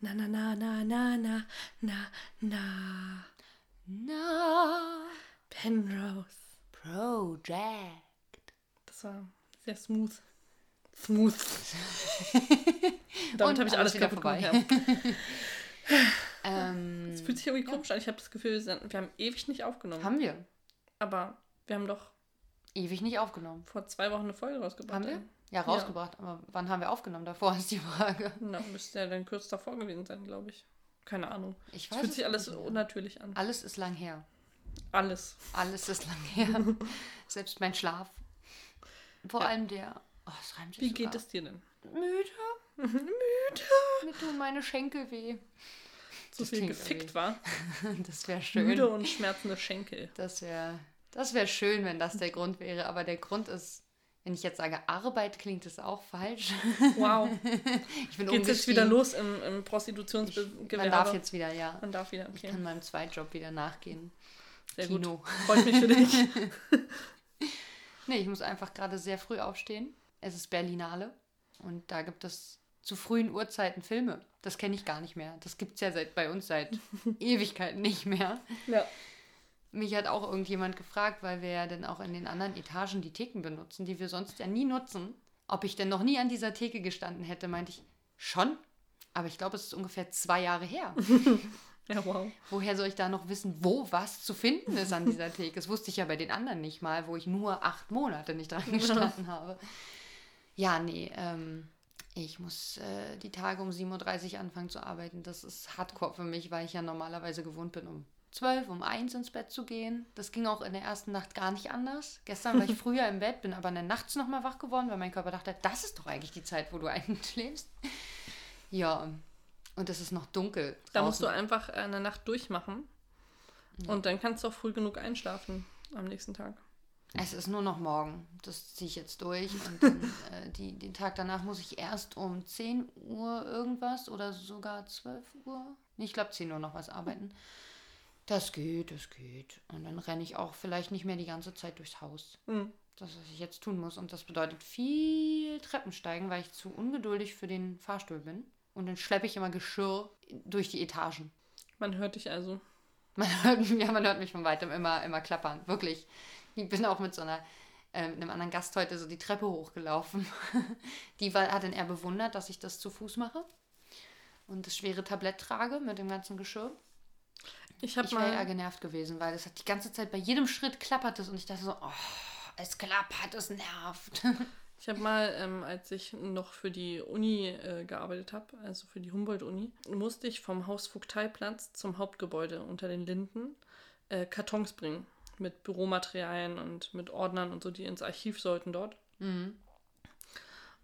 Na, na, na, na, na, na, na, na. Na, Penrose. Project. Das war sehr smooth. Smooth. Damit habe ich alles kaputt vorbei. gemacht. Ja. Ähm, Es fühlt sich irgendwie komisch an. Ich habe das Gefühl, wir haben ewig nicht aufgenommen. haben wir Aber wir haben doch ewig nicht aufgenommen. vor zwei Wochen eine Folge rausgebracht. Haben wir? Ja, rausgebracht. Aber wann haben wir aufgenommen davor, ist die Frage. Na, müsste ja dann kurz davor gewesen sein, glaube ich. Keine Ahnung. Ich Es weiß fühlt es sich alles unnatürlich an. Alles ist lang her. Alles. Alles ist lang her. Selbst mein Schlaf. Vor allem der. Oh, es reimt sich Wie sogar. geht es dir denn? Müde. Müde. Mir tun meine Schenkel weh. So Das viel gefickt irgendwie- war. Das wäre schön. Müde und schmerzende Schenkel. Das wäre das wär schön, wenn das der Grund wäre. Aber der Grund ist, wenn ich jetzt sage Arbeit, klingt es auch falsch. Wow. Ich bin Geht's jetzt wieder los im, im Prostitutionsgewerbe? Man darf jetzt wieder, ja. Man darf wieder, Ich okay. kann meinem Zweitjob wieder nachgehen. Sehr Kino. gut. Freut mich für dich. Nee, ich muss einfach gerade sehr früh aufstehen. Es ist Berlinale und da gibt es zu frühen Uhrzeiten Filme. Das kenne ich gar nicht mehr. Das gibt es ja seit, bei uns seit Ewigkeiten nicht mehr. Ja. Mich hat auch irgendjemand gefragt, weil wir ja dann auch in den anderen Etagen die Theken benutzen, die wir sonst ja nie nutzen, ob ich denn noch nie an dieser Theke gestanden hätte, meinte ich, schon. Aber ich glaube, es ist ungefähr zwei Jahre her. Ja, wow. Woher soll ich da noch wissen, wo was zu finden ist an dieser Theke? Das wusste ich ja bei den anderen nicht mal, wo ich nur acht Monate nicht dran gestanden habe. Ja, nee, ähm, ich muss äh, die Tage um 7.30 Uhr anfangen zu arbeiten. Das ist hardcore für mich, weil ich ja normalerweise gewohnt bin, um 12, um 1 ins Bett zu gehen. Das ging auch in der ersten Nacht gar nicht anders. Gestern war ich früher im Bett, bin aber dann nachts nochmal wach geworden, weil mein Körper dachte, das ist doch eigentlich die Zeit, wo du einschläfst. Ja, und es ist noch dunkel. Da musst du draußen. einfach eine Nacht durchmachen. Und dann kannst du auch früh genug einschlafen am nächsten Tag. Es ist nur noch morgen. Das ziehe ich jetzt durch. Und dann, äh, die, den Tag danach muss ich erst um 10 Uhr irgendwas oder sogar 12 Uhr. Nee, ich glaube 10 Uhr noch was arbeiten. Das geht, das geht. Und dann renne ich auch vielleicht nicht mehr die ganze Zeit durchs Haus. Hm. Das, was ich jetzt tun muss. Und das bedeutet viel Treppensteigen, weil ich zu ungeduldig für den Fahrstuhl bin. Und dann schleppe ich immer Geschirr durch die Etagen. Man hört dich also. Man hört, ja, man hört mich von weitem immer, immer klappern. Wirklich. Ich bin auch mit so einer, äh, einem anderen Gast heute so die Treppe hochgelaufen. Die war, hat dann eher bewundert, dass ich das zu Fuß mache und das schwere Tablett trage mit dem ganzen Geschirr. Ich Ich wäre eher genervt gewesen, weil es hat die ganze Zeit bei jedem Schritt klappert es und ich dachte so, oh, es klappert, es nervt. Ich habe mal, ähm, als ich noch für die Uni äh, gearbeitet habe, also für die Humboldt-Uni, musste ich vom Haus Vogteiplatz zum Hauptgebäude unter den Linden äh, Kartons bringen. Mit Büromaterialien und mit Ordnern und so, die ins Archiv sollten dort. Mhm.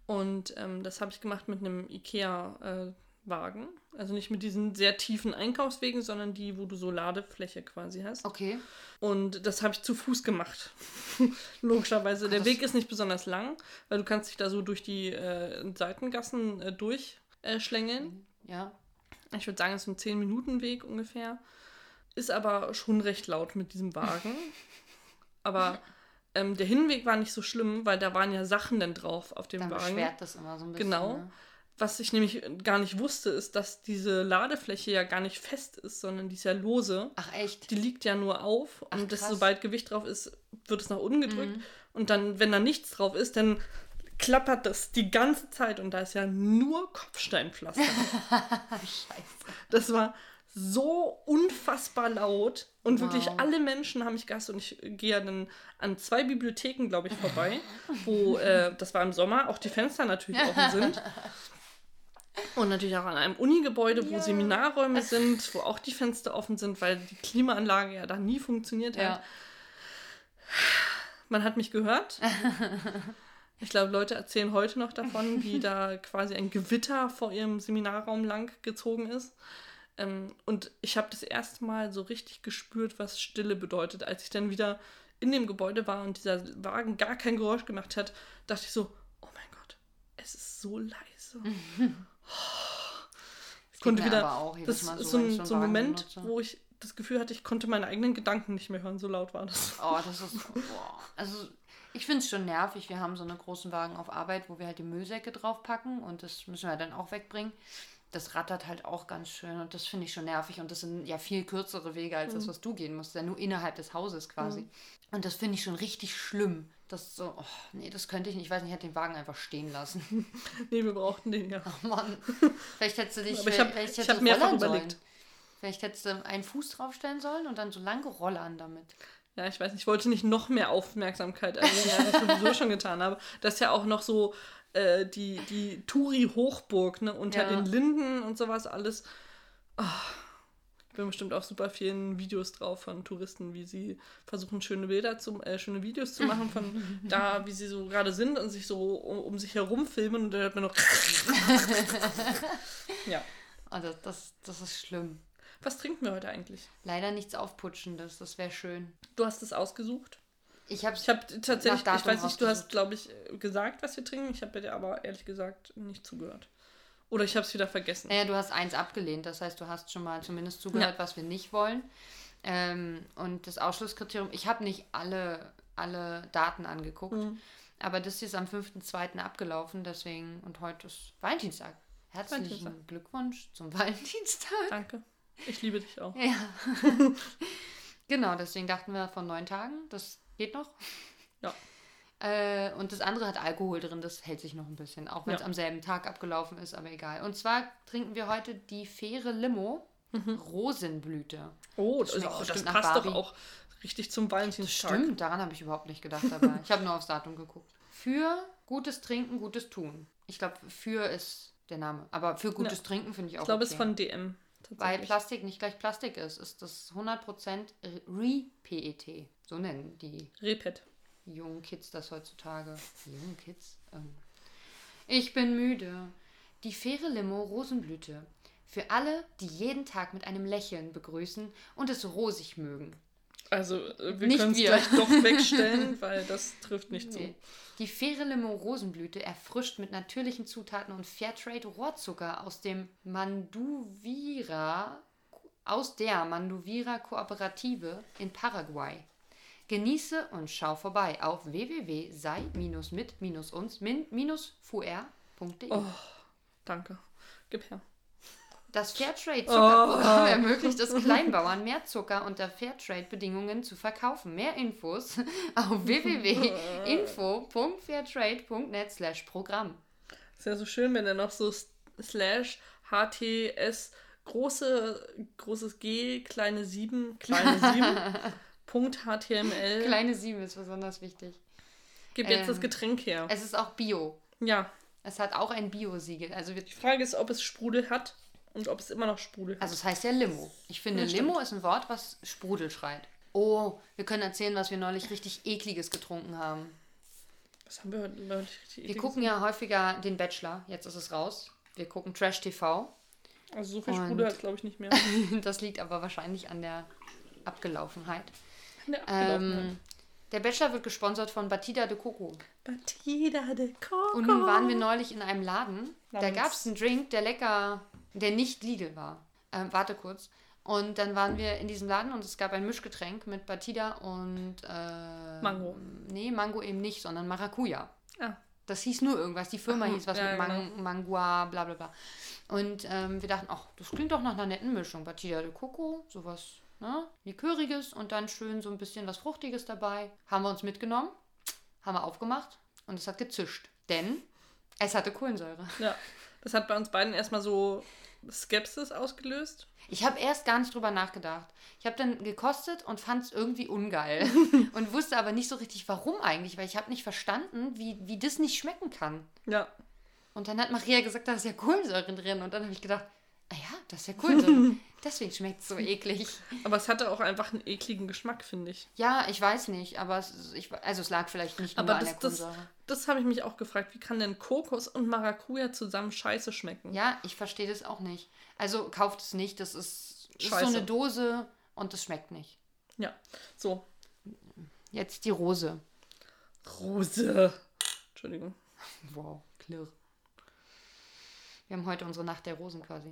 Und ähm, das habe ich gemacht mit einem IKEA-Wagen. also nicht mit diesen sehr tiefen Einkaufswegen, sondern die, wo du so Ladefläche quasi hast. Okay. Und das habe ich zu Fuß gemacht. Logischerweise. Der das- Weg ist nicht besonders lang, weil du kannst dich da so durch die äh, Seitengassen äh, durchschlängeln. Äh, schlängeln. Ja. ich würde sagen, es ist ein 10-Minuten-Weg ungefähr. Ist aber schon recht laut mit diesem Wagen. aber ähm, der Hinweg war nicht so schlimm, weil da waren ja Sachen dann drauf auf dem Dann Wagen. beschwert das immer so ein bisschen. Genau. Ne? Was ich nämlich gar nicht wusste, ist, dass diese Ladefläche ja gar nicht fest ist, sondern die ist ja lose. Ach echt? Die liegt ja nur auf Ach, und. Mhm. sobald Gewicht drauf ist, wird es nach unten gedrückt. Und dann, wenn da nichts drauf ist, dann klappert das die ganze Zeit und da ist ja nur Kopfsteinpflaster. Scheiße. das war so unfassbar laut und wirklich Wow. alle Menschen haben mich gehasst und ich gehe ja dann an zwei Bibliotheken, glaube ich, vorbei, wo, äh, das war im Sommer, auch die Fenster natürlich offen sind. Und natürlich auch an einem Unigebäude, wo Ja. Seminarräume sind, wo auch die Fenster offen sind, weil die Klimaanlage ja da nie funktioniert hat. Ja. Man hat mich gehört. Ich glaube, Leute erzählen heute noch davon, wie da quasi ein Gewitter vor ihrem Seminarraum lang gezogen ist. Ähm, und ich habe das erste Mal so richtig gespürt, was Stille bedeutet. Als ich dann wieder in dem Gebäude war und dieser Wagen gar kein Geräusch gemacht hat, dachte ich so, oh mein Gott, es ist so leise. Konnte wieder, auch das Mal ist so, so ein, so so ein Moment, benutze. wo ich das Gefühl hatte, ich konnte meine eigenen Gedanken nicht mehr hören, so laut war das. Oh, das ist. Boah. Also, ich finde es schon nervig. Wir haben so einen großen Wagen auf Arbeit, wo wir halt die Müllsäcke draufpacken und das müssen wir dann auch wegbringen. das rattert halt auch ganz schön und das finde ich schon nervig und das sind ja viel kürzere Wege als das, was du gehen musst, ja nur innerhalb des Hauses quasi. Und das finde ich schon richtig schlimm. Das so, oh, nee, das könnte ich nicht. Ich weiß nicht, ich hätte den Wagen einfach stehen lassen. Nee, wir brauchten den ja. Oh Mann. Vielleicht hättest du dich Aber ich hab- vielleicht ich hättest hab mehrfach überlegt. Sollen. Vielleicht hättest du einen Fuß draufstellen sollen und dann so lange rollern damit. Ja, ich weiß nicht, ich wollte nicht noch mehr Aufmerksamkeit erregen, als ich sowieso schon getan habe. Das ist ja auch noch so äh, die, die Touri-Hochburg, ne, unter Ja. den Linden und sowas alles. Ich bin bestimmt auch super vielen Videos drauf von Touristen, wie sie versuchen, schöne Bilder zu, äh, schöne Videos zu machen von da, wie sie so gerade sind und sich so um, um sich herum filmen und dann hört man noch. ja. Also das, das ist schlimm. Was trinken wir heute eigentlich? Leider nichts Aufputschendes, das wäre schön. Du hast es ausgesucht. Ich habe Ich habe tatsächlich, ich weiß nicht, du hast, glaube ich, äh, gesagt, was wir trinken. Ich habe dir aber ehrlich gesagt nicht zugehört. Oder ich habe es wieder vergessen. Naja, du hast eins abgelehnt, das heißt, du hast schon mal zumindest zugehört, was wir nicht wollen. Ähm, und das Ausschlusskriterium, ich habe nicht alle, alle Daten angeguckt, Mhm. aber das ist am 5.2. abgelaufen, deswegen, und heute ist Valentinstag. Herzlichen Valentinstag. Glückwunsch zum Valentinstag. Danke. Ich liebe dich auch. Ja. genau, deswegen dachten wir von neun Tagen, das geht noch. Ja. Äh, und das andere hat Alkohol drin, das hält sich noch ein bisschen, auch wenn es Ja. am selben Tag abgelaufen ist, aber egal. Und zwar trinken wir heute die faire Limo Rosenblüte. Oh, Das das, oh, das passt doch auch richtig zum Valentinstag. Stimmt, daran habe ich überhaupt nicht gedacht dabei. Ich habe nur aufs Datum geguckt. Für gutes Trinken, gutes Tun. Ich glaube, für ist der Name. Aber für gutes Trinken finde ich auch Ich glaube, es okay. ist von DM. Weil. Plastik nicht gleich Plastik ist, ist das 100% Re-PET. So nennen die Repet. Jungen Kids das heutzutage. Jungen Kids? Ähm. Ich bin müde. Die faire Limo Rosenblüte. Für alle, die jeden Tag mit einem Lächeln begrüßen und es rosig mögen. Also, äh, wir können es gleich doch wegstellen, weil das trifft nicht zu. Nee. Die faire Limo Rosenblüte erfrischt mit natürlichen Zutaten und Fairtrade Rohrzucker aus dem Manduvira aus der Manduvira Kooperative in Paraguay. Genieße und schau vorbei auf www.sei-mit-uns-fuer.de. Oh, danke. Gib her. Das Fairtrade-Zuckerprogramm Oh. ermöglicht es Kleinbauern, mehr Zucker unter Fairtrade-Bedingungen zu verkaufen. Mehr Infos auf www.info.fairtrade.net slash Programm. Ist ja so schön, wenn er noch so slash HTS große, großes G, kleine 7, kleine 7, Punkt HTML. Kleine 7 ist besonders wichtig. Gib jetzt das ähm, Getränk her. Es ist auch Bio. Ja. Es hat auch ein Bio-Siegel. Also, wir, Die Frage ist, ob es Sprudel hat und ob es immer noch Sprudel hat. also es heißt ja Limo. Ich finde, Ja. Limo ist ein Wort, was Sprudel schreit. Oh, wir können erzählen, was wir neulich richtig ekliges getrunken haben. Was haben wir heute neulich richtig Wir ekliges? gucken ja häufiger den Bachelor. Jetzt ist es raus. Wir gucken Trash TV. Also so viel Sprudel hat glaube ich nicht mehr. Das liegt aber wahrscheinlich an der Abgelaufenheit. Ähm, der Bachelor wird gesponsert von Batida de Coco. Batida de Coco. Und nun waren wir neulich in einem Laden. Da Namens- gab es einen Drink, der lecker, der nicht legal war. Ähm, warte kurz. Und dann waren wir in diesem Laden und es gab ein Mischgetränk mit Batida und äh, Mango. Nee, Mango eben nicht, sondern Maracuja. Ah. Das hieß nur irgendwas. Die Firma Ach, hieß was ja, mit Man Mangua, bla bla bla. Und ähm, wir dachten, ach, das klingt doch nach einer netten Mischung. Batida de Coco, sowas, ne? Liköriges und dann schön so ein bisschen was Fruchtiges dabei. Haben wir uns mitgenommen, haben wir aufgemacht und es hat gezischt. Denn es hatte Kohlensäure. Ja, das hat bei uns beiden erstmal so Skepsis ausgelöst. Ich habe erst gar nicht drüber nachgedacht. Ich habe dann gekostet und fand es irgendwie ungeil. und wusste aber nicht so richtig, warum eigentlich, weil ich habe nicht verstanden, wie, wie das nicht schmecken kann. Ja, Und dann hat Maria gesagt, da ist ja Kohlensäure drin. Und dann habe ich gedacht, ah ja, das ist ja Kohlensäure. Deswegen schmeckt es so eklig. aber es hatte auch einfach einen ekligen Geschmack, finde ich. Ja, ich weiß nicht, aber es, ich, also es lag vielleicht nicht nur Aber an das, der das, Kohlensäure. das habe ich mich auch gefragt. Wie kann denn Kokos und Maracuja zusammen scheiße schmecken? Ja, ich verstehe das auch nicht. Also kauft es nicht, das ist, ist so eine Dose und das schmeckt nicht. Ja. So. Jetzt die Rose. Rose. Entschuldigung. Wow, klirr. Wir haben heute unsere Nacht der Rosen quasi.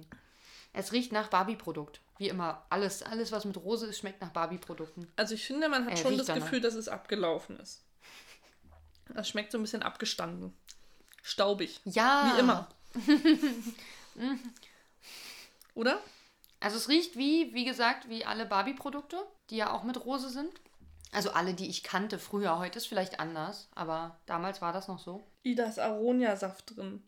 Es riecht nach Barbie-Produkt. Wie immer. Alles, alles, was mit Rose ist, schmeckt nach Barbie-Produkten. Also ich finde, man hat Äh, schon das danach. Gefühl, dass es abgelaufen ist. Das schmeckt so ein bisschen abgestanden. Staubig. Ja. Wie immer. Oder? Also es riecht wie, wie gesagt, wie alle Barbie-Produkte, die ja auch mit Rose sind. Also alle, die ich kannte früher. Heute ist vielleicht anders, aber damals war das noch so. Ida ist Aronia-Saft drin.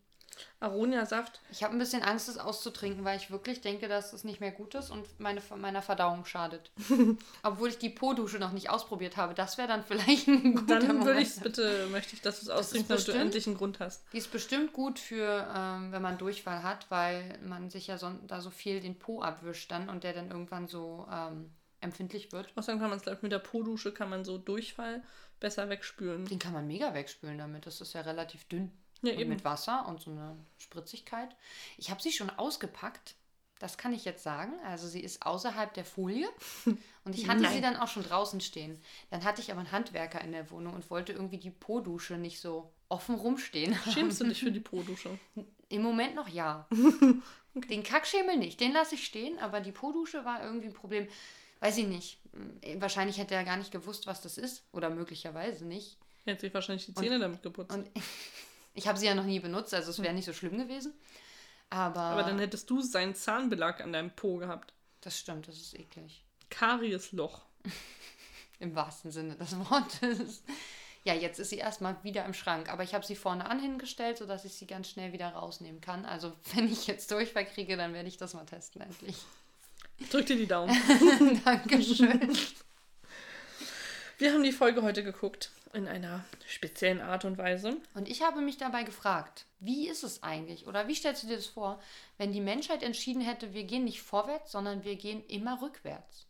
Aronia-Saft. Ich habe ein bisschen Angst, es auszutrinken, weil ich wirklich denke, dass es nicht mehr gut ist und meine, meiner Verdauung schadet. Obwohl ich die Po-Dusche noch nicht ausprobiert habe. Das wäre dann vielleicht ein guter Dann würde ich bitte, möchte ich, dass du es austrinkst, damit du endlich einen Grund hast. Die ist bestimmt gut für, ähm, wenn man Durchfall hat, weil man sich ja so, da so viel den Po abwischt dann und der dann irgendwann so ähm, empfindlich wird. Außerdem kann man es, glaube ich, mit der Po-Dusche kann man so Durchfall besser wegspülen. Den kann man mega wegspülen damit. Das ist ja relativ dünn. Ja, und eben. mit Wasser und so eine Spritzigkeit. Ich habe sie schon ausgepackt. Das kann ich jetzt sagen. Also sie ist außerhalb der Folie. Und ich hatte sie Nein. dann auch schon draußen stehen. Dann hatte ich aber einen Handwerker in der Wohnung und wollte irgendwie die Po-Dusche nicht so offen rumstehen. Schämst du dich für die Po-Dusche? Im Moment noch ja. Den Kackschemel nicht, den lasse ich stehen, aber die Po-Dusche war irgendwie ein Problem. Weiß ich nicht. Hm, Wahrscheinlich hätte er gar nicht gewusst, was das ist. Oder möglicherweise nicht. Er hat sich wahrscheinlich die Zähne damit geputzt. Und ich habe sie ja noch nie benutzt, also es wäre nicht so schlimm gewesen. Aber, Aber dann hättest du seinen Zahnbelag an deinem Po gehabt. das stimmt, das ist eklig. Kariesloch. Im wahrsten Sinne des Wortes. Ja, jetzt ist sie erstmal wieder im Schrank. Aber ich habe sie vorne an hingestellt, sodass ich sie ganz schnell wieder rausnehmen kann. Also wenn ich jetzt Durchfall kriege, dann werde ich das mal testen endlich. Drück dir die Daumen. Dankeschön. Wir haben die Folge heute geguckt. In einer speziellen Art und Weise. Und ich habe mich dabei gefragt, wie ist es eigentlich oder wie stellst du dir das vor, wenn die Menschheit entschieden hätte, wir gehen nicht vorwärts, sondern wir gehen immer rückwärts?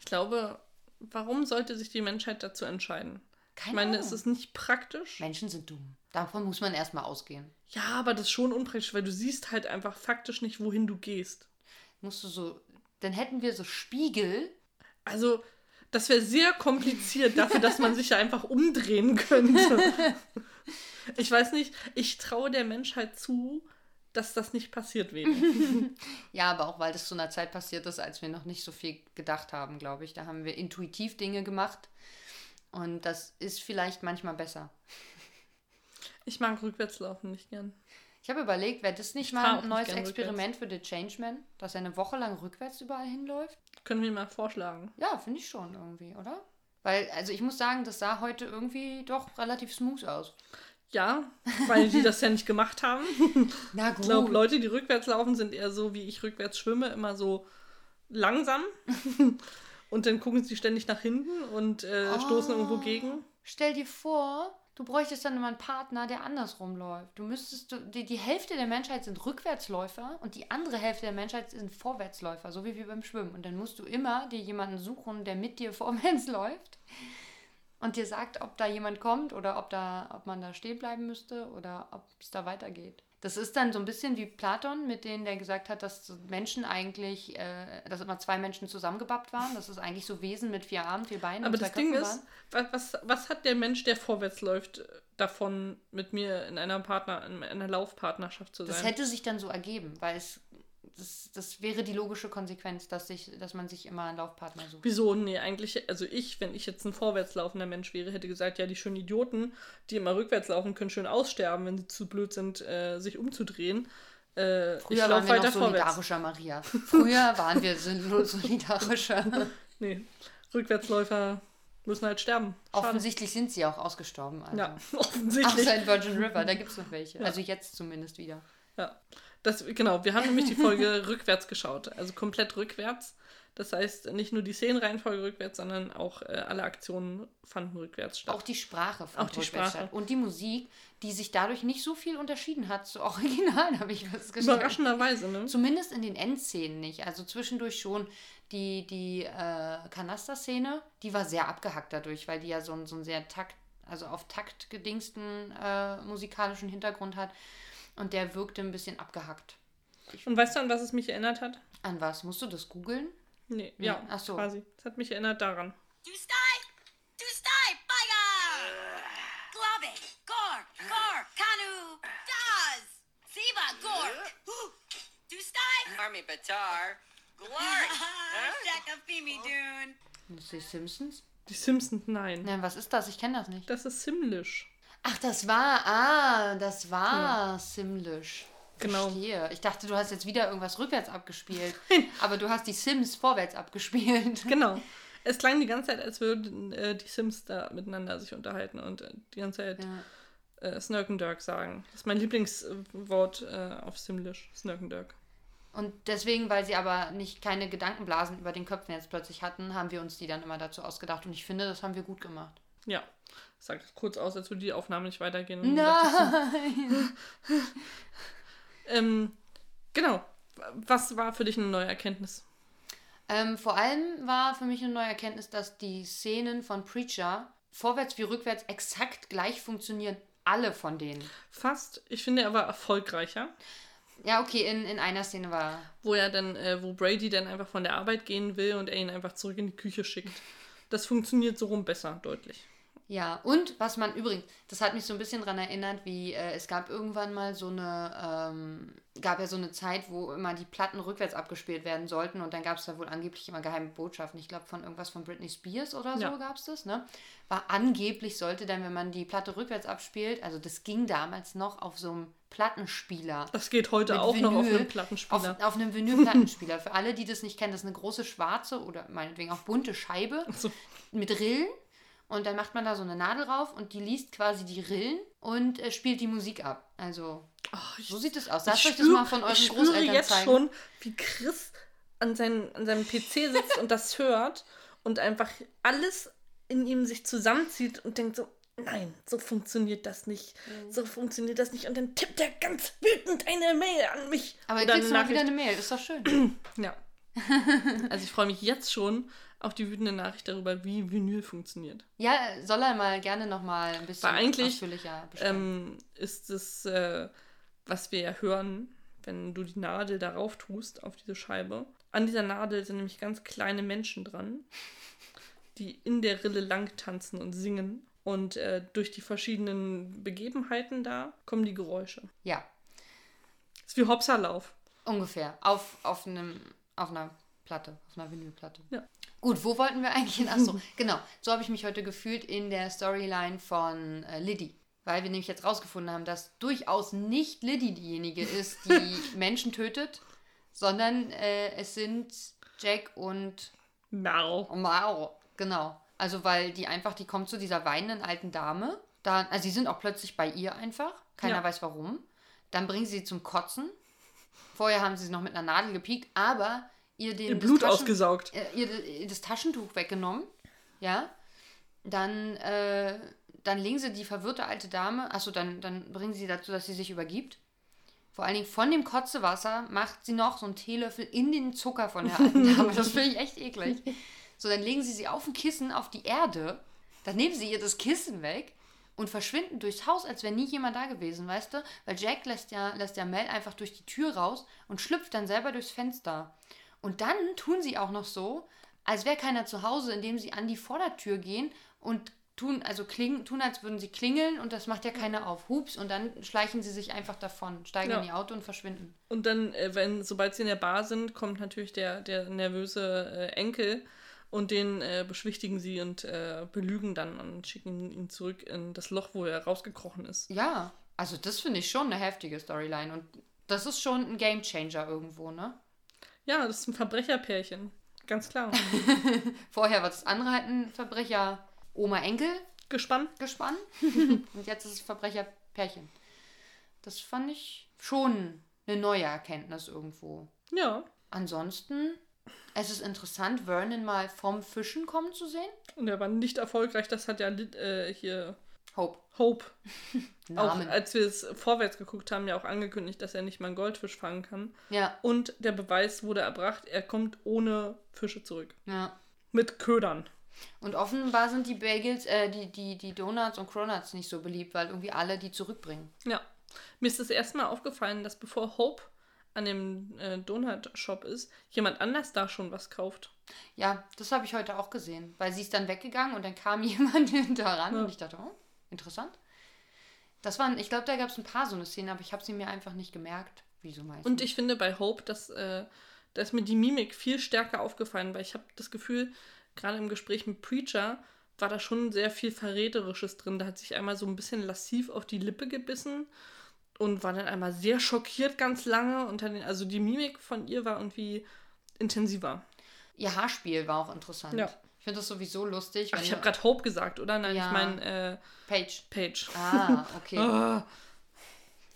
Ich glaube, warum sollte sich die Menschheit dazu entscheiden? Keine ich meine, Ahnung. es ist nicht praktisch. Menschen sind dumm. Davon muss man erstmal ausgehen. Ja, aber das ist schon unpraktisch, weil du siehst halt einfach faktisch nicht, wohin du gehst. Musst du so, dann hätten wir so Spiegel. Also, das wäre sehr kompliziert dafür, dass man sich ja einfach umdrehen könnte. Ich weiß nicht, ich traue der Menschheit zu, dass das nicht passiert wäre. Ja, aber auch weil das zu einer Zeit passiert ist, als wir noch nicht so viel gedacht haben, glaube ich. Da haben wir intuitiv Dinge gemacht. Und das ist vielleicht manchmal besser. Ich mag Rückwärtslaufen nicht gern. Ich habe überlegt, wäre das nicht fahr mal ein neues Experiment für The Changeman, dass er eine Woche lang rückwärts überall hinläuft? Können wir mal vorschlagen. Ja, finde ich schon irgendwie, oder? Weil, also ich muss sagen, das sah heute irgendwie doch relativ smooth aus. Ja, weil die das ja nicht gemacht haben. Na Ich glaube, Leute, die rückwärts laufen, sind eher so, wie ich rückwärts schwimme, immer so langsam. und dann gucken sie ständig nach hinten und äh, Oh. stoßen irgendwo gegen. Stell dir vor, du bräuchtest dann immer einen Partner, der andersrum läuft. Du müsstest, du, die, die Hälfte der Menschheit sind Rückwärtsläufer und die andere Hälfte der Menschheit sind Vorwärtsläufer, so wie wir beim Schwimmen. Und dann musst du immer dir jemanden suchen, der mit dir vorwärts läuft und dir sagt, ob da jemand kommt oder ob, da, ob man da stehen bleiben müsste oder ob es da weitergeht. Das ist dann so ein bisschen wie Platon, mit denen der gesagt hat, dass Menschen eigentlich, äh, dass immer zwei Menschen zusammengebappt waren. Das ist eigentlich so Wesen mit vier Armen, vier Beinen Aber das Ding ist, was, was hat der Mensch, der vorwärts läuft, davon, mit mir in einer Partner, in einer Laufpartnerschaft zu sein? Das hätte sich dann so ergeben, weil es das, das wäre die logische Konsequenz, dass, sich, dass man sich immer einen Laufpartner sucht. Wieso? Nee, eigentlich, also ich, wenn ich jetzt ein vorwärts laufender Mensch wäre, hätte gesagt, ja, die schönen Idioten, die immer rückwärts laufen, können schön aussterben, wenn sie zu blöd sind, äh, sich umzudrehen. Äh, ich Früher waren laufe wir noch weiter vorwärts. solidarischer, Maria. Früher waren wir sinnlos solidarischer. Nee, Rückwärtsläufer müssen halt sterben. Schade. Offensichtlich sind sie auch ausgestorben. Also. Ja, offensichtlich. Außer in Virgin River, da gibt es noch welche. Also jetzt zumindest wieder. Ja. Das, genau, wir haben nämlich die Folge rückwärts geschaut, also komplett rückwärts. Das heißt, nicht nur die Szenenreihenfolge rückwärts, sondern auch äh, alle Aktionen fanden rückwärts statt. Auch die Sprache von Auch die rückwärts Sprache. statt. Und die Musik, die sich dadurch nicht so viel unterschieden hat zu Original, habe ich festgestellt. Überraschenderweise, ne? Zumindest in den Endszenen nicht. Also zwischendurch schon die, die äh, Kanaster-Szene, die war sehr abgehackt dadurch, weil die ja so, einen- so einen sehr takt, also auf Takt gedingsten äh, musikalischen Hintergrund hat. Und der wirkte ein bisschen abgehackt. Und weißt du, an was es mich erinnert hat? An was? Musst du das googeln? Nee, Nee, ja, ach so. quasi. Es hat mich erinnert daran. Du stai! Du stai! Baiga! Glove! Gor! Gor! Kanu! Daz! Siba! Gork! Du stai! Army Batar. Glory. Shaka Fimi Dune! Das ist die Simpsons? Die Simpsons, nein. Nein, was ist das? Ich kenne das nicht. Das ist Simlish. Ach, das war, ah, das war Simlish. Genau. Verstehe. Ich dachte, du hast jetzt wieder irgendwas rückwärts abgespielt. Aber du hast die Sims vorwärts abgespielt. Genau. Es klang die ganze Zeit, als würden äh, die Sims da miteinander sich unterhalten und äh, die ganze Zeit Ja. äh, Snurkendirk sagen. Das ist mein Lieblingswort äh, auf Simlish, Snurkendirk. Und deswegen, weil sie aber nicht keine Gedankenblasen über den Köpfen jetzt plötzlich hatten, haben wir uns die dann immer dazu ausgedacht. Und ich finde, das haben wir gut gemacht. Ja. Sagt kurz aus, als würde die Aufnahme nicht weitergehen. So, Nein! Ähm, genau. Was war für dich eine neue Erkenntnis? ähm, vor allem war für mich eine neue Erkenntnis, dass die Szenen von Preacher vorwärts wie rückwärts exakt gleich funktionieren. Alle von denen. Fast. Ich finde, er war erfolgreicher. Ja, okay, in, in einer Szene war. Wo er dann, äh, wo Brady dann einfach von der Arbeit gehen will und er ihn einfach zurück in die Küche schickt. Das funktioniert so rum besser, deutlich. Ja, und was man übrigens, das hat mich so ein bisschen daran erinnert, wie äh, es gab irgendwann mal so eine, ähm, gab ja so eine Zeit, wo immer die Platten rückwärts abgespielt werden sollten und dann gab es da wohl angeblich immer geheime Botschaften. Ich glaube, von irgendwas von Britney Spears oder so Ja. gab es das, ne? War angeblich sollte dann, wenn man die Platte rückwärts abspielt, also das ging damals noch auf so einem Plattenspieler. Das geht heute auch noch auf Vinyl. einem Plattenspieler. Auf, auf einem Vinylplattenspieler. Für alle, die das nicht kennen, das ist eine große schwarze oder meinetwegen auch bunte Scheibe so. mit Rillen. Und dann macht man da so eine Nadel drauf und die liest quasi die Rillen und äh, spielt die Musik ab. Also, Oh, ich, so sieht es aus. Lasst euch das mal von euren ich spüre Großeltern jetzt zeigen. schon, wie Chris an, seinen, an seinem PC sitzt und das hört und einfach alles in ihm sich zusammenzieht und denkt so, nein, so funktioniert das nicht. Mhm. So funktioniert das nicht. Und dann tippt er ganz wütend eine Mail an mich. Aber jetzt kriegst du mal wieder eine Mail, ist doch schön. Ja. also ich freue mich jetzt schon auf die wütende Nachricht darüber, wie Vinyl funktioniert. ja, soll er mal gerne nochmal ein bisschen Weil eigentlich, ausführlicher. Ähm, ist es, äh, was wir ja hören, wenn du die Nadel darauf tust, auf diese Scheibe. An dieser Nadel sind nämlich ganz kleine Menschen dran, die in der Rille lang tanzen und singen. Und äh, durch die verschiedenen Begebenheiten da kommen die Geräusche. ja, ist wie Hopserlauf. ungefähr. Auf, auf, einem, auf einer Platte, auf einer Vinylplatte. Ja. Gut, wo wollten wir eigentlich hin? Achso, genau. So habe ich mich heute gefühlt in der Storyline von äh, Liddy. Weil wir nämlich jetzt rausgefunden haben, dass durchaus nicht Liddy diejenige ist, die Menschen tötet, sondern äh, es sind Jack und Merl. Mao. Genau. Also, weil die einfach, die kommt zu dieser weinenden alten Dame. Da, also, sie sind auch plötzlich bei ihr einfach. Keiner Ja. weiß warum. Dann bringen sie sie zum Kotzen. Vorher haben sie sie noch mit einer Nadel gepiekt, aber ihr den Ihr das Blut ausgesaugt. äh, ihr ihr das Taschentuch weggenommen. Ja. Dann, äh, dann legen sie die verwirrte alte Dame, achso, dann, dann bringen sie sie dazu, dass sie sich übergibt. Vor allen Dingen von dem Kotzewasser macht sie noch so einen Teelöffel in den Zucker von der alten Dame. Das finde ich echt eklig. So, dann legen sie sie auf ein Kissen auf die Erde. Dann nehmen sie ihr das Kissen weg und verschwinden durchs Haus, als wäre nie jemand da gewesen, weißt du? Weil Jack lässt ja, lässt ja Mel einfach durch die Tür raus und schlüpft dann selber durchs Fenster. Und dann tun sie auch noch so, als wäre keiner zu Hause, indem sie an die Vordertür gehen und tun, also klingen, tun, als würden sie klingeln und das macht ja keiner auf. Hups, und dann schleichen sie sich einfach davon, steigen Ja. in ihr Auto und verschwinden. Und dann, äh, wenn, sobald sie in der Bar sind, kommt natürlich der, der nervöse äh, Enkel und den äh, beschwichtigen sie und äh, belügen dann und schicken ihn zurück in das Loch, wo er rausgekrochen ist. Ja, also das finde ich schon eine heftige Storyline und das ist schon ein Gamechanger irgendwo, ne? Ja, das ist ein Verbrecherpärchen. Ganz klar. Vorher war das andere halt ein Verbrecher Oma-Enkel Gespannt? gespannt und jetzt ist es Verbrecherpärchen. Das fand ich schon eine neue Erkenntnis irgendwo. Ja. Ansonsten, es ist interessant, Vernon mal vom Fischen kommen zu sehen. Und er war nicht erfolgreich. Das hat ja äh, hier Hope. Hope, Namen. auch als wir es vorwärts geguckt haben, ja auch angekündigt, dass er nicht mal einen Goldfisch fangen kann. ja, Und der Beweis wurde erbracht, er kommt ohne Fische zurück. ja. Mit Ködern. Und offenbar sind die Bagels, äh, die, die, die Donuts und Cronuts nicht so beliebt, weil irgendwie alle die zurückbringen. Ja. Mir ist das erste Mal aufgefallen, dass bevor Hope an dem äh, Donut-Shop ist, jemand anders da schon was kauft. Ja, das habe ich heute auch gesehen, weil sie ist dann weggegangen und dann kam jemand hinterher Ja. und ich dachte, oh, interessant. Das waren, ich glaube, da gab es ein paar so eine Szenen, aber ich habe sie mir einfach nicht gemerkt. Wieso meistens? Und ich finde bei Hope, dass, äh, da ist mir die Mimik viel stärker aufgefallen, weil ich habe das Gefühl, gerade im Gespräch mit Preacher war da schon sehr viel Verräterisches drin. Da hat sich einmal so ein bisschen lassiv auf die Lippe gebissen und war dann einmal sehr schockiert ganz lange. Und dann, also die Mimik von ihr war irgendwie intensiver. Ihr Haarspiel war auch interessant. Ja. Ich finde das sowieso lustig. Ach, ich habe gerade Hope gesagt, oder? Nein, Ja. ich meine äh, Page. Paige. Ah, okay. Ah,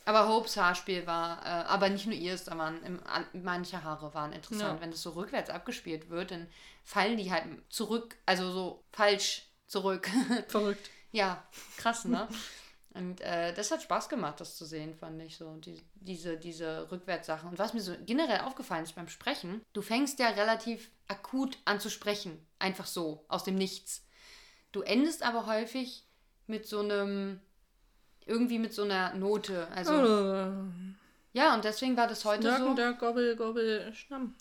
Aber Hopes Haarspiel war, äh, aber nicht nur ihrs, da waren im, manche Haare waren interessant. Ja. Wenn das so rückwärts abgespielt wird, dann fallen die halt zurück, also so falsch zurück. verrückt. ja, krass, ne? Und äh, das hat Spaß gemacht, das zu sehen, fand ich so. Die, diese, diese Rückwärtssachen. Und was mir so generell aufgefallen ist beim Sprechen, du fängst ja relativ akut an zu sprechen. Einfach so, aus dem Nichts. Du endest aber häufig mit so einem, irgendwie mit so einer Note. Also, Äh, ja, und deswegen war das heute Nörken, so. der Gobbel, Gobbel, Schnamm.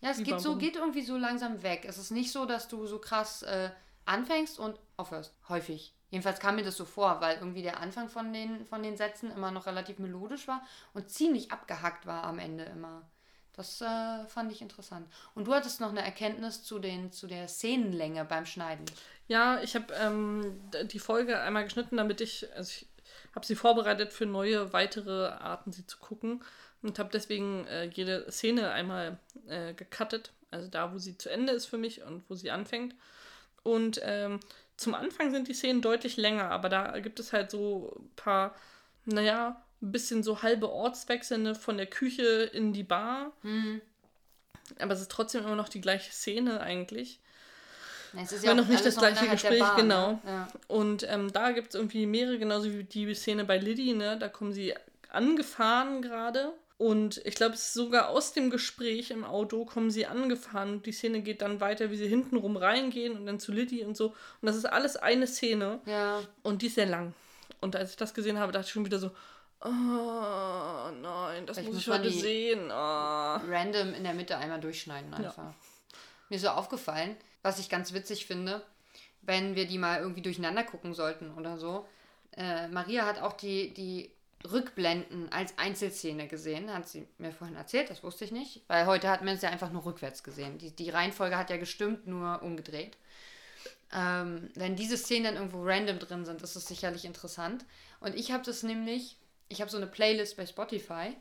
Ja, es geht so, geht irgendwie so langsam weg. Es ist nicht so, dass du so krass äh, anfängst und aufhörst. Häufig. Jedenfalls kam mir das so vor, weil irgendwie der Anfang von den, von den Sätzen immer noch relativ melodisch war und ziemlich abgehackt war am Ende immer. Das äh, fand ich interessant. Und du hattest noch eine Erkenntnis zu, den, zu der Szenenlänge beim Schneiden. Ja, ich habe ähm, die Folge einmal geschnitten, damit ich, also ich habe sie vorbereitet für neue, weitere Arten, sie zu gucken. Und habe deswegen äh, jede Szene einmal äh, gecuttet. Also da, wo sie zu Ende ist für mich und wo sie anfängt. Und ähm, zum Anfang sind die Szenen deutlich länger, aber da gibt es halt so ein paar, naja, ein bisschen so halbe Ortswechsel ne, von der Küche in die Bar. Aber es ist trotzdem immer noch die gleiche Szene eigentlich. Es ist War noch nicht das gleiche Gespräch, Bar, genau. Ne? Ja. Und ähm, da gibt es irgendwie mehrere, genauso wie die Szene bei Liddy, ne? Da kommen sie angefahren gerade. Und ich glaube, es ist sogar aus dem Gespräch im Auto kommen sie angefahren und die Szene geht dann weiter, wie sie hintenrum reingehen und dann zu Liddy und so. Und das ist alles eine Szene ja. und die ist sehr lang. Und als ich das gesehen habe, dachte ich schon wieder so, oh nein, das Vielleicht muss ich heute sehen. ah. random in der Mitte einmal durchschneiden einfach. Mir ist so aufgefallen, was ich ganz witzig finde, wenn wir die mal irgendwie durcheinander gucken sollten oder so. Äh, Maria hat auch die, die Rückblenden als Einzelszene gesehen, hat sie mir vorhin erzählt, das wusste ich nicht, weil heute hat man es ja einfach nur rückwärts gesehen. Die, die Reihenfolge hat ja gestimmt, nur umgedreht. Ähm, wenn diese Szenen dann irgendwo random drin sind, ist es sicherlich interessant. Und ich habe das nämlich, ich habe so eine Playlist bei Spotify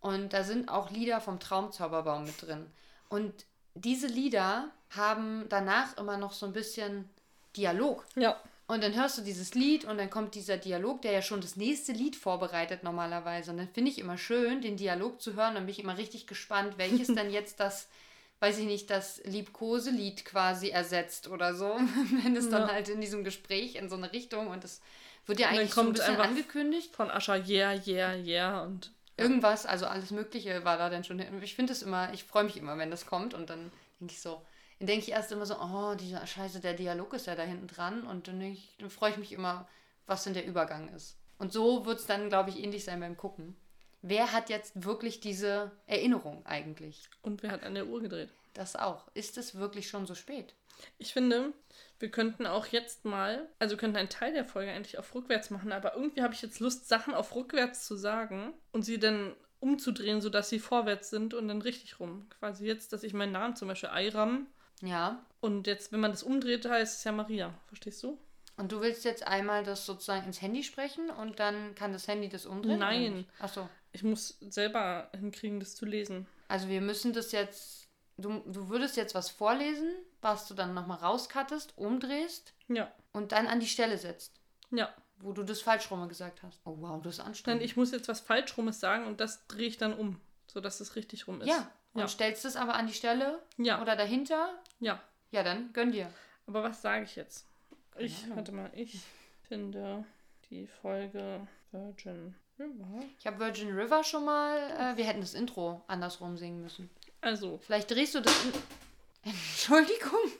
und da sind auch Lieder vom Traumzauberbaum mit drin. Und diese Lieder haben danach immer noch so ein bisschen Dialog. Ja, Und dann hörst du dieses Lied und dann kommt dieser Dialog, der ja schon das nächste Lied vorbereitet normalerweise. Und dann finde ich immer schön, den Dialog zu hören. Dann bin ich immer richtig gespannt, welches dann jetzt das, weiß ich nicht, das Liebkoselied quasi ersetzt oder so. Wenn es dann Ja. halt in diesem Gespräch in so eine Richtung und das wird ja eigentlich so ein bisschen angekündigt. von Ascha, yeah, yeah, yeah und Irgendwas, also alles Mögliche war da dann schon. Ich finde es immer, ich freue mich immer, wenn das kommt und dann denke ich so, dann denke ich erst immer so, oh, dieser Scheiße, der Dialog ist ja da hinten dran und dann, ich- dann freue ich mich immer, was denn der Übergang ist. Und so wird es dann, glaube ich, ähnlich sein beim Gucken. Wer hat jetzt wirklich diese Erinnerung eigentlich? und wer hat an der Uhr gedreht? Das auch. Ist es wirklich schon so spät? Ich finde, wir könnten auch jetzt mal, also könnten einen Teil der Folge eigentlich auf rückwärts machen, aber irgendwie habe ich jetzt Lust, Sachen auf rückwärts zu sagen und sie dann umzudrehen, sodass sie vorwärts sind und dann richtig rum. Quasi jetzt, dass ich meinen Namen zum Beispiel Ayram Ja. und jetzt, wenn man das umdreht, heißt es ja Maria. Verstehst du? Und du willst jetzt einmal das sozusagen ins Handy sprechen und dann kann das Handy das umdrehen? Nein. Ach so. Ich muss selber hinkriegen, das zu lesen. Also wir müssen das jetzt. Du, du würdest jetzt was vorlesen, was du dann nochmal rauskattest, umdrehst Ja, und dann an die Stelle setzt, ja. wo du das falsch rum gesagt hast. Oh wow, das ist Dann anstrengend. ich muss jetzt was falsch rummes sagen und das drehe ich dann um, sodass es richtig rum ist. ja, und Ja. stellst es aber an die Stelle Ja. oder dahinter. Ja. Ja, dann gönn dir. Aber was sage ich jetzt? Ich, Ahnung. warte mal, ich finde die Folge Virgin River. Ich habe Virgin River schon mal. Äh, wir hätten das Intro andersrum singen müssen. Also, Vielleicht drehst du das. In Entschuldigung.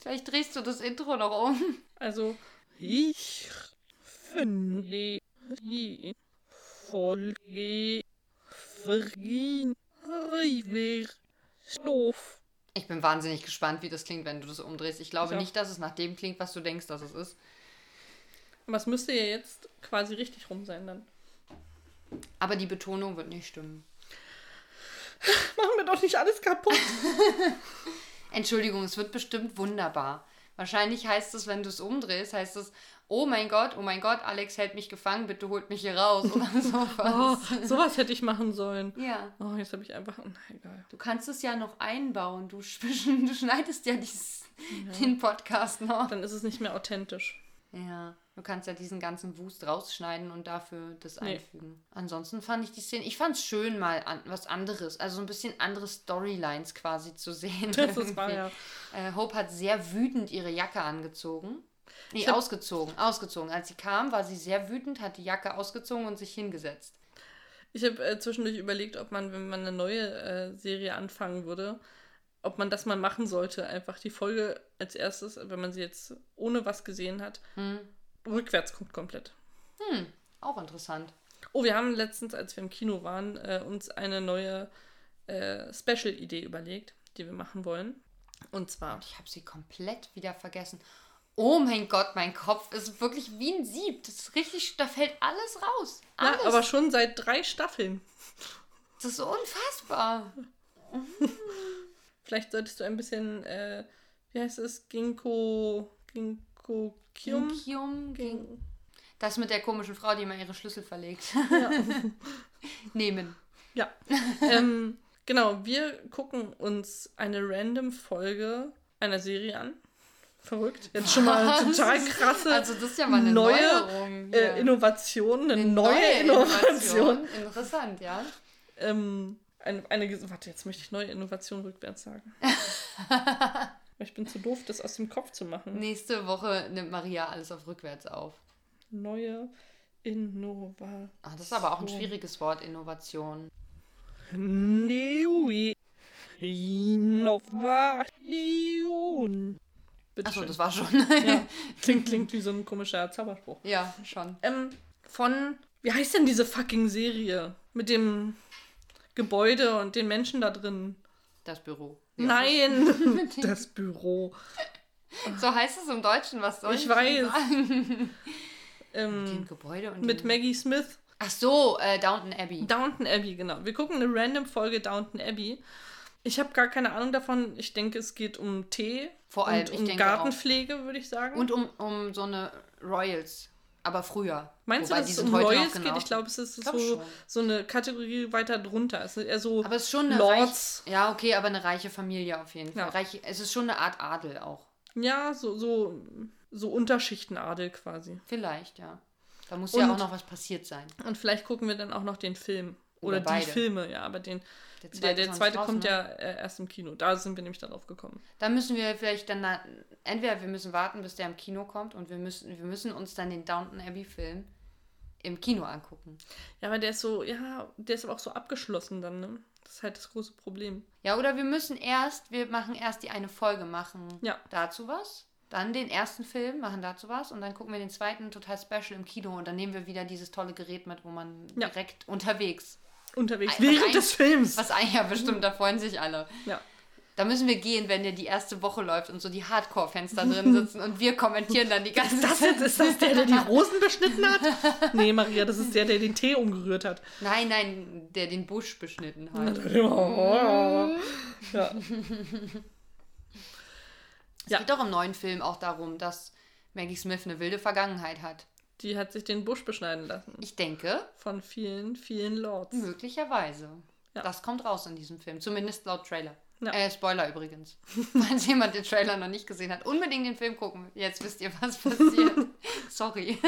Vielleicht drehst du das Intro noch um. also, ich finde die Folge doof. Ich bin wahnsinnig gespannt, wie das klingt, wenn du das umdrehst. Ich glaube Ich nicht, dass es nach dem klingt, was du denkst, dass es ist. Aber es müsste ja jetzt quasi richtig rum sein dann. Aber die Betonung wird nicht stimmen. Machen wir doch nicht alles kaputt. Entschuldigung, es wird bestimmt wunderbar. Wahrscheinlich heißt es, wenn du es umdrehst, heißt es, oh mein Gott, oh mein Gott, Alex hält mich gefangen, bitte holt mich hier raus oder Oh, sowas. sowas hätte ich machen sollen. Ja. Oh, jetzt habe ich einfach. Na, egal. Du kannst es ja noch einbauen. Du, du schneidest ja dieses, den Podcast noch. Dann ist es nicht mehr authentisch. Ja, du kannst ja diesen ganzen Wust rausschneiden und dafür das Nee. einfügen. Ansonsten fand ich die Szene, ich fand es schön, mal an, was anderes, also ein bisschen andere Storylines quasi zu sehen. Das ist wahr, ja. Äh, Hope hat sehr wütend ihre Jacke angezogen. Nee, hab- ausgezogen, ausgezogen. Als sie kam, war sie sehr wütend, hat die Jacke ausgezogen und sich hingesetzt. Ich habe äh, zwischendurch überlegt, ob man, wenn man eine neue äh, Serie anfangen würde, ob man das mal machen sollte. Einfach die Folge als erstes, wenn man sie jetzt ohne was gesehen hat, Hm. Rückwärts guckt komplett. Hm, auch interessant. Oh, wir haben letztens, als wir im Kino waren, äh, uns eine neue äh, Special-Idee überlegt, die wir machen wollen. Und zwar, Ich habe sie komplett wieder vergessen. Oh mein Gott, mein Kopf ist wirklich wie ein Sieb. Das ist richtig, da fällt alles raus. ja, Alles. aber schon seit drei Staffeln. das ist unfassbar. Vielleicht solltest du ein bisschen, äh, wie heißt es, Ginkgo, Ginkgo Kium? Ginkium, Gin Gin- Das mit der komischen Frau, die immer ihre Schlüssel verlegt. Nehmen. Ja. ähm, genau, wir gucken uns eine random Folge einer Serie an. Verrückt. Jetzt schon mal total krasse Also das ist ja mal eine neue äh. Innovation, eine, neue, Innovation. Interessant, ja. Ähm, eine, eine, warte, jetzt möchte ich neue Innovation rückwärts sagen. ich bin zu doof, das aus dem Kopf zu machen. Nächste Woche nimmt Maria alles auf rückwärts auf. Neue Innovation. Ah, das ist aber auch ein schwieriges Wort, Innovation. Neue Innovation. Bitte Achso, das war schon. Ja, klingt, klingt wie so ein komischer Zauberspruch. ja, schon. Ähm, von, wie heißt denn diese fucking Serie? Mit dem Gebäude und den Menschen da drin. Das Büro. Nein, das Büro. So heißt es im Deutschen, was soll Ich ich, weiß. Ähm, Dem Gebäude und mit dem- Maggie Smith. Ach so, äh, Downton Abbey. Downton Abbey, genau. Wir gucken eine random Folge Downton Abbey. Ich habe gar keine Ahnung davon. Ich denke, es geht um Tee Vor allem, und ich um denke Gartenpflege, würde ich sagen. Und um, um so eine Royals. Aber früher. Meinst Wobei, du, dass es um Royals geht? genauso. Ich glaube, es ist Glaub so, schon. so eine Kategorie weiter drunter. Es ist eher so Aber es ist schon eine Lords. Reich, Ja, okay, aber eine reiche Familie auf jeden Fall. Ja. Reich, es ist schon eine Art Adel auch. Ja, so, so, so Unterschichtenadel quasi. Vielleicht, ja. Da muss Und- ja auch noch was passiert sein. Und vielleicht gucken wir dann auch noch den Film. Oder Oder, die. Filme, ja, aber den, Der der, zweite der noch zweite nicht kommt draußen, ja äh, erst im Kino. Da sind wir nämlich darauf gekommen. Da müssen wir vielleicht dann, entweder wir müssen warten, bis der im Kino kommt und wir müssen, wir müssen uns dann den Downton Abbey Film im Kino angucken. Ja, aber der ist so, ja, der ist aber auch so abgeschlossen dann, ne? Das ist halt das große Problem. Ja, oder wir müssen erst, wir machen erst die eine Folge, machen Ja. dazu was, dann den ersten Film, machen dazu was und dann gucken wir den zweiten total special im Kino und dann nehmen wir wieder dieses tolle Gerät mit, wo man Ja. direkt unterwegs, Unterwegs. Was Während ein- des Films. was eigentlich ja bestimmt, da freuen sich alle. Ja. Da müssen wir gehen, wenn der die erste Woche läuft und so die Hardcore-Fans da drin sitzen und wir kommentieren dann die ganze Das Zeit. jetzt, ist das der, der die Rosen beschnitten hat? Nee, Maria, das ist der, der den Tee umgerührt hat. Nein, nein, der den Busch beschnitten hat. Ja. Es Ja. geht doch im neuen Film auch darum, dass Maggie Smith eine wilde Vergangenheit hat. Die hat sich den Busch beschneiden lassen. Ich denke, Von vielen, vielen Lords. möglicherweise. Ja. Das kommt raus in diesem Film. Zumindest laut Trailer. Ja. Äh, Spoiler übrigens. Falls jemand den Trailer noch nicht gesehen hat, unbedingt den Film gucken. Jetzt wisst ihr, was passiert. Sorry.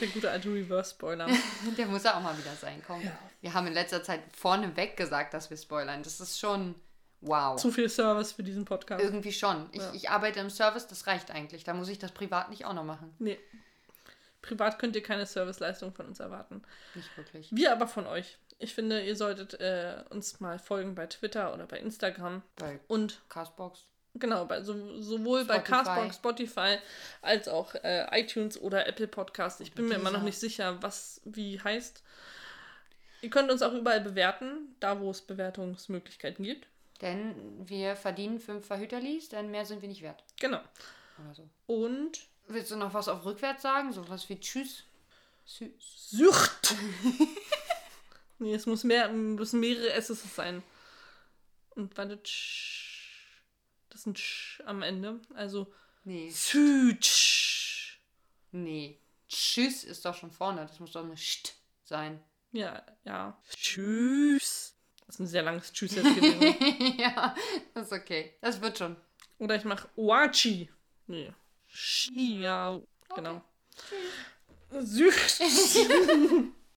Der gute alte Reverse-Spoiler. Der muss ja auch mal wieder sein. Komm. Wir haben in letzter Zeit vorneweg gesagt, dass wir spoilern. Das ist schon wow. Zu viel Service für diesen Podcast. Irgendwie schon. Ich, Ja. ich arbeite im Service, das reicht eigentlich. Da muss ich das privat nicht auch noch machen. Nee. Privat könnt ihr keine Serviceleistung von uns erwarten. Nicht wirklich. Wir aber von euch. Ich finde, ihr solltet äh, uns mal folgen bei Twitter oder bei Instagram. Bei Und Castbox. genau, bei, so, sowohl bei Spotify. Castbox, Spotify als auch äh, iTunes oder Apple Podcast. Ich bin mir immer noch nicht sicher, was wie heißt. Ihr könnt uns auch überall bewerten, da wo es Bewertungsmöglichkeiten gibt. Denn wir verdienen fünf Verhüterlis, denn mehr sind wir nicht wert. Genau. So. Und Willst du noch was auf rückwärts sagen? So was wie Tschüss? Sü Sucht! nee, es muss mehr, müssen mehrere S's sein. Und warte, tsch, ist ein Sch am Ende. Also Nee. Sütsch. Nee. Tschüss ist doch schon vorne. Das muss doch eine St sein. Ja, ja. Tschüss. Das ist ein sehr langes Tschüss jetzt gewesen. ja, das ist okay. Das wird schon. Oder ich mache Oachi. Nee. Shi, ja, genau. Süß.